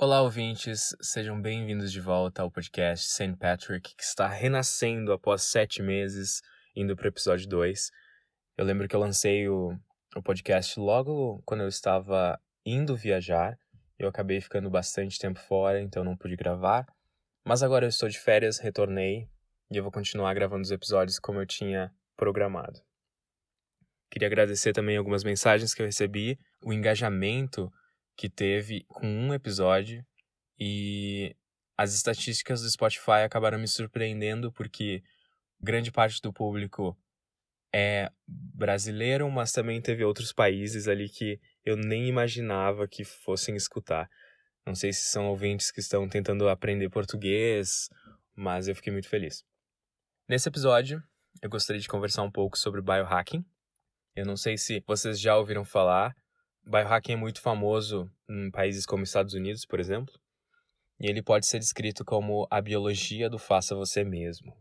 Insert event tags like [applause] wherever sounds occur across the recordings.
Olá, ouvintes, sejam bem-vindos de volta ao podcast St. Patrick, que está renascendo após sete meses, indo para o episódio 2. Eu lembro que eu lancei o, o podcast logo quando eu estava indo viajar. Eu acabei ficando bastante tempo fora, então não pude gravar. Mas agora eu estou de férias, retornei e eu vou continuar gravando os episódios como eu tinha programado. Queria agradecer também algumas mensagens que eu recebi, o engajamento que teve com um episódio e as estatísticas do Spotify acabaram me surpreendendo porque grande parte do público é brasileiro, mas também teve outros países ali que eu nem imaginava que fossem escutar. Não sei se são ouvintes que estão tentando aprender português, mas eu fiquei muito feliz. Nesse episódio, eu gostaria de conversar um pouco sobre biohacking. Eu não sei se vocês já ouviram falar, Biohacking é muito famoso em países como Estados Unidos, por exemplo, e ele pode ser descrito como a biologia do faça você mesmo.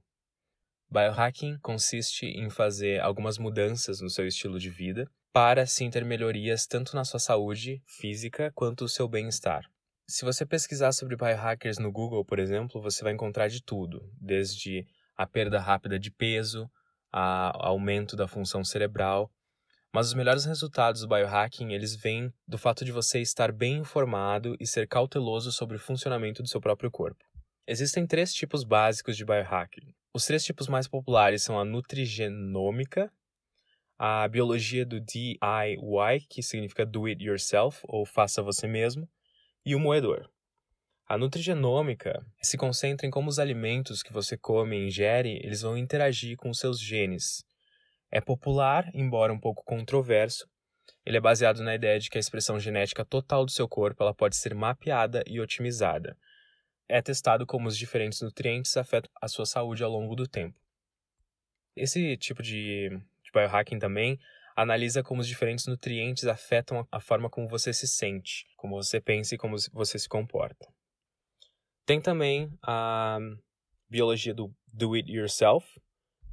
Biohacking consiste em fazer algumas mudanças no seu estilo de vida para assim ter melhorias tanto na sua saúde física quanto o seu bem-estar. Se você pesquisar sobre biohackers no Google, por exemplo, você vai encontrar de tudo, desde a perda rápida de peso, a aumento da função cerebral, mas os melhores resultados do biohacking, eles vêm do fato de você estar bem informado e ser cauteloso sobre o funcionamento do seu próprio corpo. Existem três tipos básicos de biohacking. Os três tipos mais populares são a nutrigenômica, a biologia do DIY, que significa do it yourself ou faça você mesmo, e o moedor. A nutrigenômica se concentra em como os alimentos que você come e ingere, eles vão interagir com os seus genes, é popular, embora um pouco controverso. Ele é baseado na ideia de que a expressão genética total do seu corpo ela pode ser mapeada e otimizada. É testado como os diferentes nutrientes afetam a sua saúde ao longo do tempo. Esse tipo de, de biohacking também analisa como os diferentes nutrientes afetam a forma como você se sente, como você pensa e como você se comporta. Tem também a biologia do do it yourself,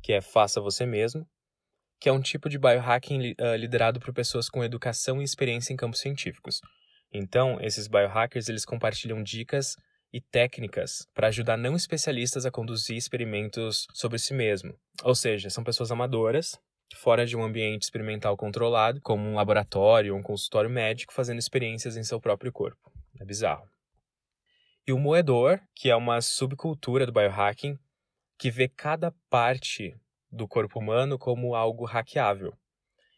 que é faça você mesmo, que é um tipo de biohacking uh, liderado por pessoas com educação e experiência em campos científicos. Então, esses biohackers eles compartilham dicas e técnicas para ajudar não especialistas a conduzir experimentos sobre si mesmo. Ou seja, são pessoas amadoras, fora de um ambiente experimental controlado, como um laboratório ou um consultório médico, fazendo experiências em seu próprio corpo. É bizarro. E o moedor, que é uma subcultura do biohacking, que vê cada parte do corpo humano como algo hackeável.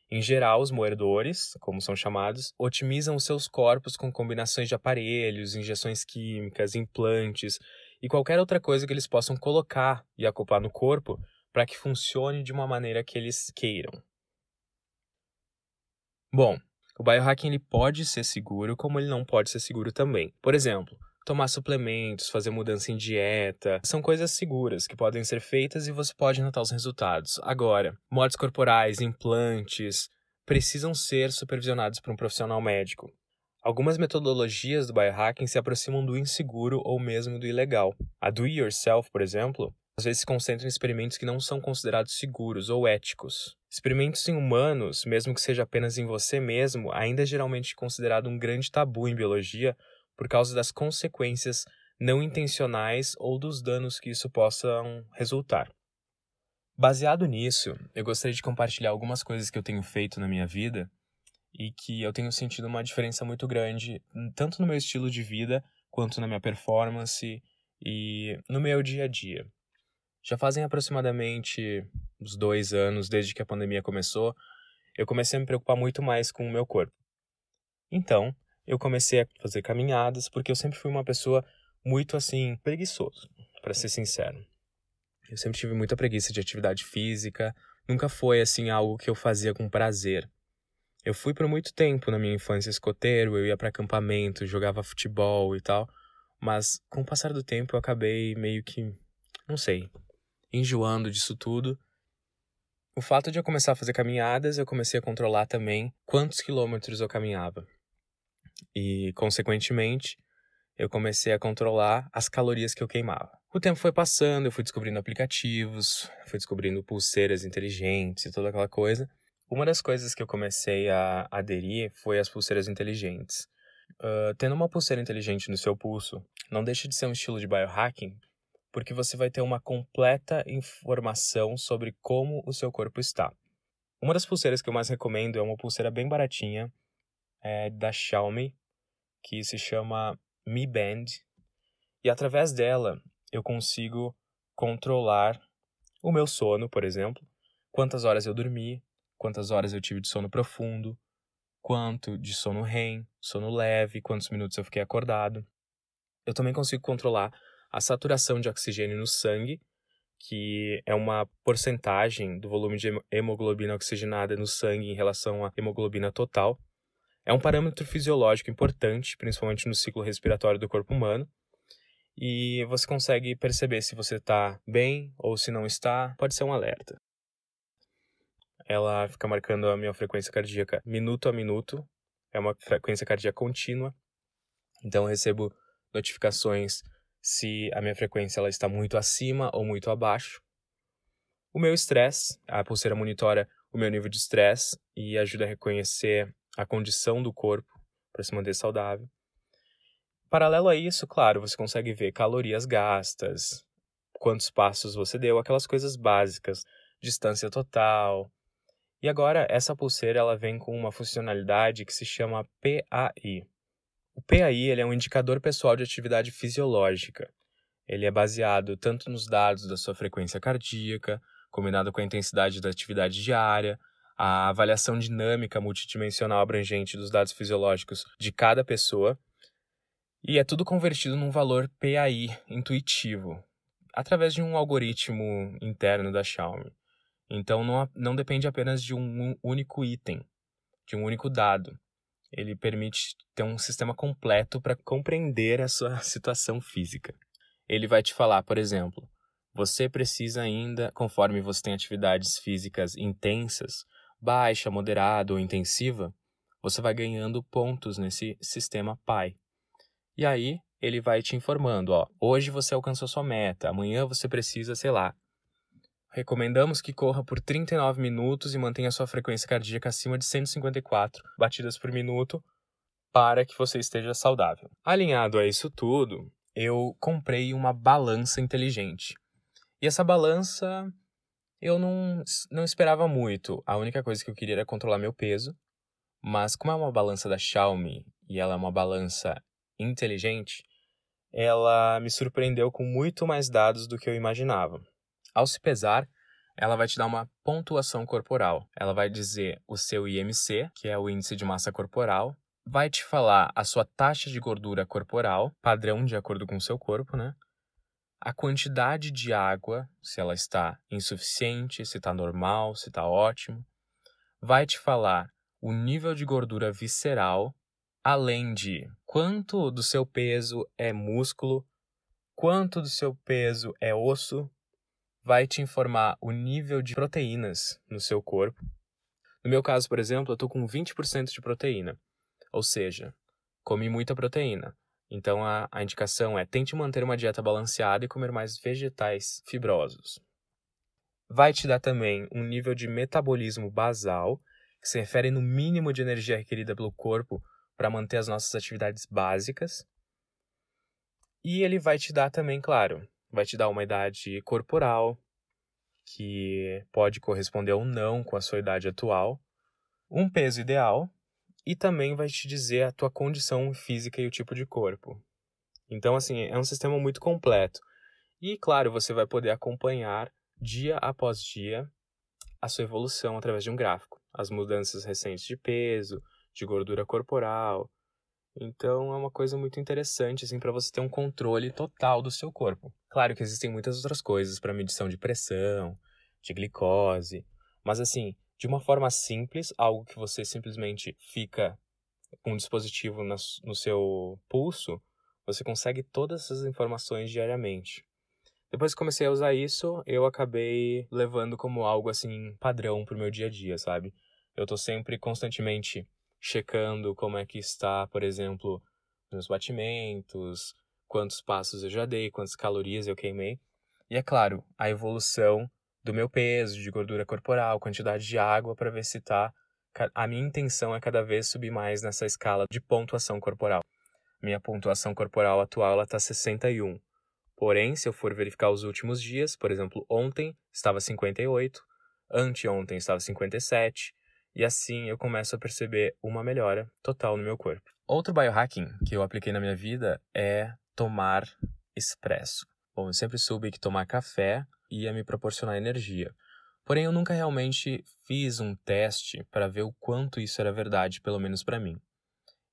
Em geral, os moedores, como são chamados, otimizam os seus corpos com combinações de aparelhos, injeções químicas, implantes e qualquer outra coisa que eles possam colocar e acoplar no corpo para que funcione de uma maneira que eles queiram. Bom, o biohacking ele pode ser seguro, como ele não pode ser seguro também. Por exemplo, tomar suplementos, fazer mudança em dieta. São coisas seguras que podem ser feitas e você pode notar os resultados. Agora, mortes corporais, implantes, precisam ser supervisionados por um profissional médico. Algumas metodologias do biohacking se aproximam do inseguro ou mesmo do ilegal. A do yourself, por exemplo, às vezes se concentra em experimentos que não são considerados seguros ou éticos. Experimentos em humanos, mesmo que seja apenas em você mesmo, ainda é geralmente considerado um grande tabu em biologia por causa das consequências não intencionais ou dos danos que isso possa resultar. Baseado nisso, eu gostaria de compartilhar algumas coisas que eu tenho feito na minha vida e que eu tenho sentido uma diferença muito grande, tanto no meu estilo de vida, quanto na minha performance e no meu dia a dia. Já fazem aproximadamente uns dois anos desde que a pandemia começou, eu comecei a me preocupar muito mais com o meu corpo. Então, eu comecei a fazer caminhadas, porque eu sempre fui uma pessoa muito assim, preguiçoso, para ser sincero. Eu sempre tive muita preguiça de atividade física, nunca foi assim algo que eu fazia com prazer. Eu fui por muito tempo na minha infância escoteiro, eu ia para acampamento, jogava futebol e tal, mas com o passar do tempo eu acabei meio que, não sei, enjoando disso tudo. O fato de eu começar a fazer caminhadas, eu comecei a controlar também quantos quilômetros eu caminhava. E, consequentemente, eu comecei a controlar as calorias que eu queimava. O tempo foi passando, eu fui descobrindo aplicativos, fui descobrindo pulseiras inteligentes e toda aquela coisa. Uma das coisas que eu comecei a aderir foi as pulseiras inteligentes. uh, tendo uma pulseira inteligente no seu pulso, não deixa de ser um estilo de biohacking, porque você vai ter uma completa informação sobre como o seu corpo está. Uma das pulseiras que eu mais recomendo é uma pulseira bem baratinha, é da Xiaomi, que se chama Mi Band, e através dela eu consigo controlar o meu sono, por exemplo, quantas horas eu dormi, quantas horas eu tive de sono profundo, quanto de sono REM, sono leve, quantos minutos eu fiquei acordado. Eu também consigo controlar a saturação de oxigênio no sangue, que é uma porcentagem do volume de hemoglobina oxigenada no sangue em relação à hemoglobina total. É um parâmetro fisiológico importante, principalmente no ciclo respiratório do corpo humano. E você consegue perceber se você está bem ou se não está, pode ser um alerta ela fica marcando a minha frequência cardíaca minuto a minuto. É uma frequência cardíaca contínua. Então eu recebo notificações se a minha frequência ela está muito acima ou muito abaixo. O meu estresse, a pulseira monitora o meu nível de estresse e ajuda a reconhecer a condição do corpo para se manter saudável. Paralelo a isso, claro, você consegue ver calorias gastas, quantos passos você deu, aquelas coisas básicas, distância total, e agora essa pulseira ela vem com uma funcionalidade que se chama PAI. O PAI ele é um indicador pessoal de atividade fisiológica. Ele é baseado tanto nos dados da sua frequência cardíaca, combinado com a intensidade da atividade diária, a avaliação dinâmica multidimensional abrangente dos dados fisiológicos de cada pessoa, e é tudo convertido num valor PAI intuitivo, através de um algoritmo interno da Xiaomi. Então não, não depende apenas de um único item, de um único dado. Ele permite ter um sistema completo para compreender a sua [laughs] situação física. Ele vai te falar, por exemplo, você precisa ainda, conforme você tem atividades físicas intensas, baixa, moderada ou intensiva, você vai ganhando pontos nesse sistema PAI. E aí ele vai te informando, ó, hoje você alcançou sua meta, amanhã você precisa, sei lá, Recomendamos que corra por 39 minutos e mantenha sua frequência cardíaca acima de 154 batidas por minuto para que você esteja saudável. Alinhado a isso tudo, eu comprei uma balança inteligente. E essa balança eu não, não esperava muito. A única coisa que eu queria era controlar meu peso. Mas como é uma balança da Xiaomi e ela é uma balança inteligente, ela me surpreendeu com muito mais dados do que eu imaginava. Ao se pesar, ela vai te dar uma pontuação corporal. Ela vai dizer o seu IMC, que é o índice de massa corporal, vai te falar a sua taxa de gordura corporal, padrão de acordo com o seu corpo, né? A quantidade de água, se ela está insuficiente, se está normal, se está ótimo. Vai te falar o nível de gordura visceral, além de quanto do seu peso é músculo, quanto do seu peso é osso, vai te informar o nível de proteínas no seu corpo. No meu caso, por exemplo, eu estou com 20% de proteína, ou seja, comi muita proteína. Então a, a indicação é tente manter uma dieta balanceada e comer mais vegetais fibrosos. Vai te dar também um nível de metabolismo basal, que se refere no mínimo de energia requerida pelo corpo para manter as nossas atividades básicas. E ele vai te dar também, claro, vai te dar uma idade corporal, que pode corresponder ou não com a sua idade atual, um peso ideal e também vai te dizer a tua condição física e o tipo de corpo. Então, assim, é um sistema muito completo. E, claro, você vai poder acompanhar dia após dia a sua evolução através de um gráfico. As mudanças recentes de peso, de gordura corporal, então é uma coisa muito interessante assim para você ter um controle total do seu corpo. Claro que existem muitas outras coisas para medição de pressão, de glicose, mas assim, de uma forma simples, algo que você simplesmente fica com um dispositivo no seu pulso, você consegue todas essas informações diariamente. Depois que comecei a usar isso, eu acabei levando como algo assim padrão pro meu dia a dia, sabe? Eu tô sempre constantemente checando como é que está, por exemplo, meus batimentos, quantos passos eu já dei, quantas calorias eu queimei. E é claro, a evolução do meu peso, de gordura corporal, quantidade de água para ver se está a minha intenção é cada vez subir mais nessa escala de pontuação corporal. Minha pontuação corporal atual ela tá 61. Porém, se eu for verificar os últimos dias, por exemplo, ontem estava 58, anteontem estava 57, e assim eu começo a perceber uma melhora total no meu corpo. Outro biohacking que eu apliquei na minha vida é tomar expresso. Bom, eu sempre soube que tomar café ia me proporcionar energia. Porém, eu nunca realmente fiz um teste para ver o quanto isso era verdade, pelo menos para mim.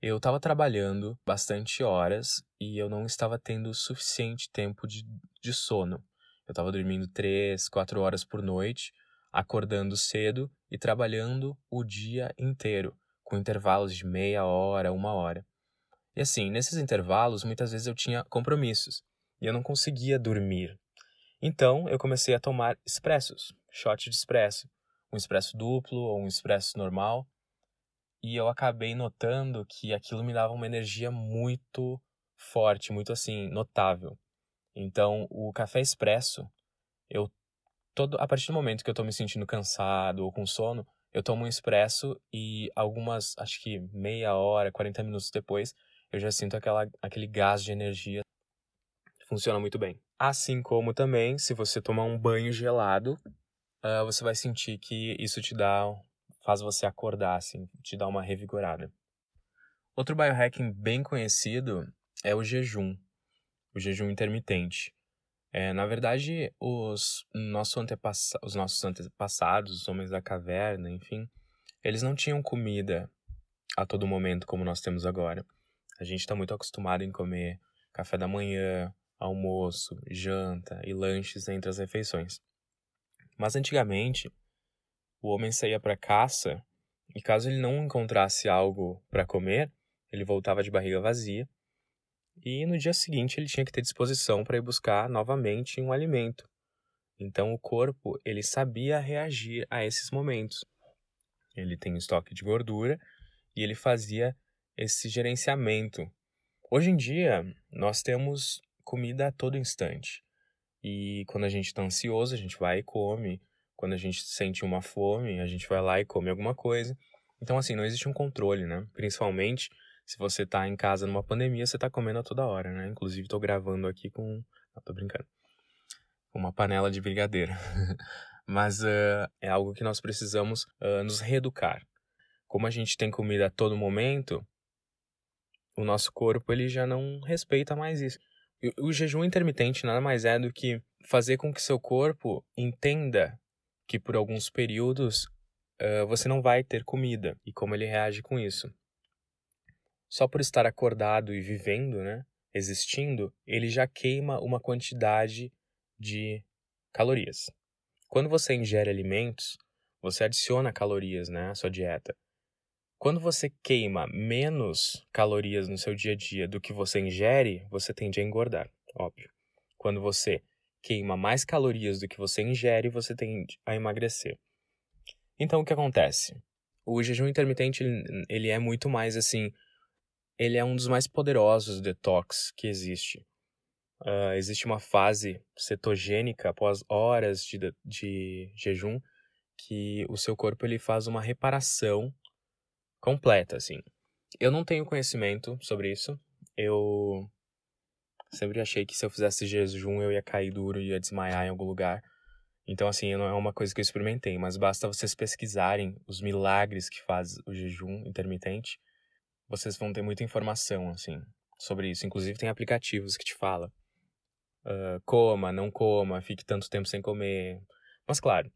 Eu estava trabalhando bastante horas e eu não estava tendo suficiente tempo de, de sono. Eu estava dormindo 3, 4 horas por noite, acordando cedo e trabalhando o dia inteiro, com intervalos de meia hora, uma hora. E assim, nesses intervalos, muitas vezes eu tinha compromissos e eu não conseguia dormir. Então, eu comecei a tomar expressos, shot de expresso, um expresso duplo ou um expresso normal. E eu acabei notando que aquilo me dava uma energia muito forte, muito assim, notável. Então, o café expresso, eu todo a partir do momento que eu tô me sentindo cansado ou com sono, eu tomo um expresso e algumas, acho que meia hora, 40 minutos depois, eu já sinto aquela, aquele gás de energia funciona muito bem. Assim como também, se você tomar um banho gelado, uh, você vai sentir que isso te dá, faz você acordar, assim, te dá uma revigorada. Outro biohacking bem conhecido é o jejum, o jejum intermitente. É, na verdade, os, nosso os nossos antepassados, os homens da caverna, enfim, eles não tinham comida a todo momento como nós temos agora. A gente está muito acostumado em comer café da manhã, almoço, janta e lanches entre as refeições. Mas antigamente, o homem saía para caça e caso ele não encontrasse algo para comer, ele voltava de barriga vazia e no dia seguinte ele tinha que ter disposição para ir buscar novamente um alimento. Então o corpo, ele sabia reagir a esses momentos. Ele tem estoque de gordura e ele fazia esse gerenciamento. Hoje em dia, nós temos comida a todo instante. E quando a gente está ansioso, a gente vai e come. Quando a gente sente uma fome, a gente vai lá e come alguma coisa. Então, assim, não existe um controle, né? Principalmente se você está em casa numa pandemia, você está comendo a toda hora, né? Inclusive, estou gravando aqui com. Tô brincando. Uma panela de brigadeiro. [laughs] Mas uh, é algo que nós precisamos uh, nos reeducar. Como a gente tem comida a todo momento, o nosso corpo ele já não respeita mais isso. O jejum intermitente nada mais é do que fazer com que seu corpo entenda que por alguns períodos uh, você não vai ter comida e como ele reage com isso. Só por estar acordado e vivendo, né, existindo, ele já queima uma quantidade de calorias. Quando você ingere alimentos, você adiciona calorias né, à sua dieta. Quando você queima menos calorias no seu dia a dia do que você ingere, você tende a engordar, óbvio. Quando você queima mais calorias do que você ingere, você tende a emagrecer. Então o que acontece? O jejum intermitente ele é muito mais assim, ele é um dos mais poderosos detox que existe. Uh, existe uma fase cetogênica após horas de, de jejum que o seu corpo ele faz uma reparação completa, assim. Eu não tenho conhecimento sobre isso. Eu sempre achei que se eu fizesse jejum eu ia cair duro e ia desmaiar em algum lugar. Então, assim, não é uma coisa que eu experimentei, mas basta vocês pesquisarem os milagres que faz o jejum intermitente. Vocês vão ter muita informação, assim, sobre isso. Inclusive, tem aplicativos que te falam. Uh, coma, não coma, fique tanto tempo sem comer. Mas, claro,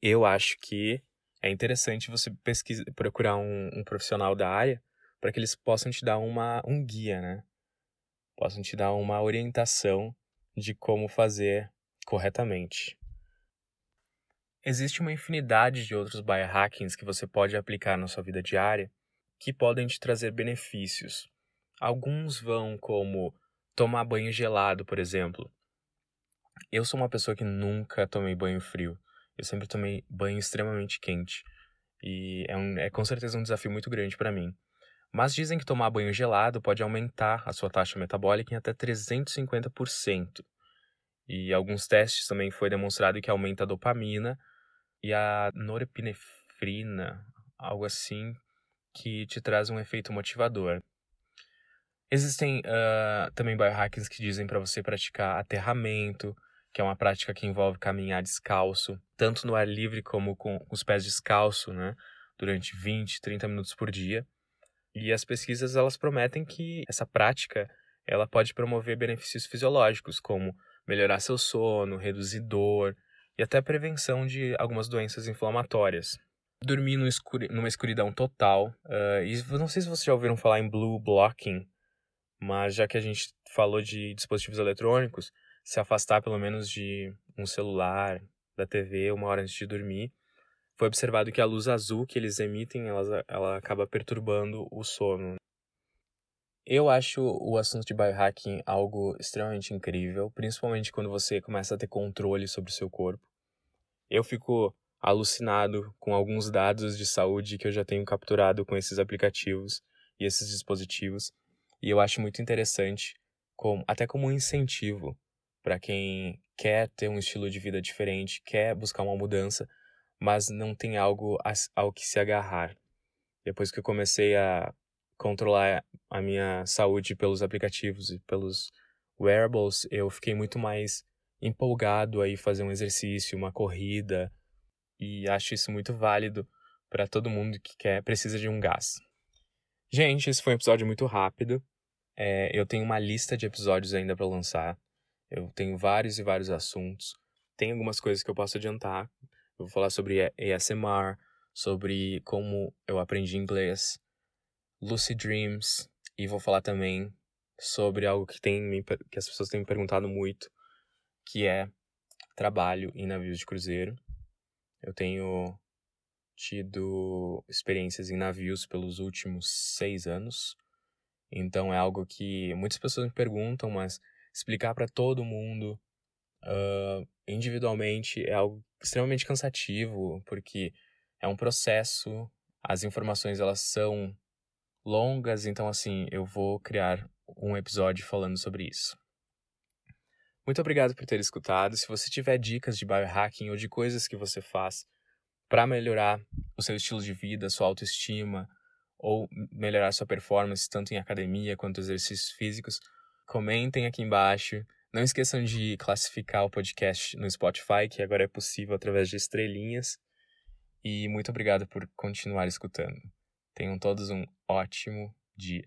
eu acho que é interessante você pesquisar, procurar um, um profissional da área para que eles possam te dar uma, um guia, né? Possam te dar uma orientação de como fazer corretamente. Existe uma infinidade de outros biohackings que você pode aplicar na sua vida diária que podem te trazer benefícios. Alguns vão como tomar banho gelado, por exemplo. Eu sou uma pessoa que nunca tomei banho frio. Eu sempre tomei banho extremamente quente. E é, um, é com certeza um desafio muito grande para mim. Mas dizem que tomar banho gelado pode aumentar a sua taxa metabólica em até 350%. E alguns testes também foi demonstrado que aumenta a dopamina e a norepinefrina. epinefrina, algo assim, que te traz um efeito motivador. Existem uh, também biohackings que dizem para você praticar aterramento, que é uma prática que envolve caminhar descalço, tanto no ar livre como com os pés descalço, né, durante 20, 30 minutos por dia. E as pesquisas elas prometem que essa prática ela pode promover benefícios fisiológicos, como melhorar seu sono, reduzir dor e até prevenção de algumas doenças inflamatórias. Dormir no escuri numa escuridão total. Uh, e não sei se vocês já ouviram falar em blue blocking, mas já que a gente falou de dispositivos eletrônicos, se afastar pelo menos de um celular, da TV, uma hora antes de dormir, foi observado que a luz azul que eles emitem, ela, ela acaba perturbando o sono. Eu acho o assunto de biohacking algo extremamente incrível, principalmente quando você começa a ter controle sobre o seu corpo. Eu fico alucinado com alguns dados de saúde que eu já tenho capturado com esses aplicativos e esses dispositivos, e eu acho muito interessante, como, até como um incentivo para quem quer ter um estilo de vida diferente, quer buscar uma mudança, mas não tem algo ao que se agarrar. Depois que eu comecei a controlar a minha saúde pelos aplicativos e pelos wearables, eu fiquei muito mais empolgado aí fazer um exercício, uma corrida, e acho isso muito válido para todo mundo que quer precisa de um gás. Gente, esse foi um episódio muito rápido. É, eu tenho uma lista de episódios ainda para lançar. Eu tenho vários e vários assuntos. Tem algumas coisas que eu posso adiantar. Eu vou falar sobre ASMR, sobre como eu aprendi inglês, Lucid Dreams, e vou falar também sobre algo que, tem, que as pessoas têm me perguntado muito, que é trabalho em navios de cruzeiro. Eu tenho tido experiências em navios pelos últimos seis anos. Então é algo que muitas pessoas me perguntam, mas explicar para todo mundo uh, individualmente é algo extremamente cansativo, porque é um processo, as informações elas são longas, então assim, eu vou criar um episódio falando sobre isso. Muito obrigado por ter escutado. Se você tiver dicas de biohacking ou de coisas que você faz para melhorar o seu estilo de vida, sua autoestima ou melhorar sua performance tanto em academia quanto exercícios físicos, comentem aqui embaixo. Não esqueçam de classificar o podcast no Spotify, que agora é possível através de estrelinhas. E muito obrigado por continuar escutando. Tenham todos um ótimo dia.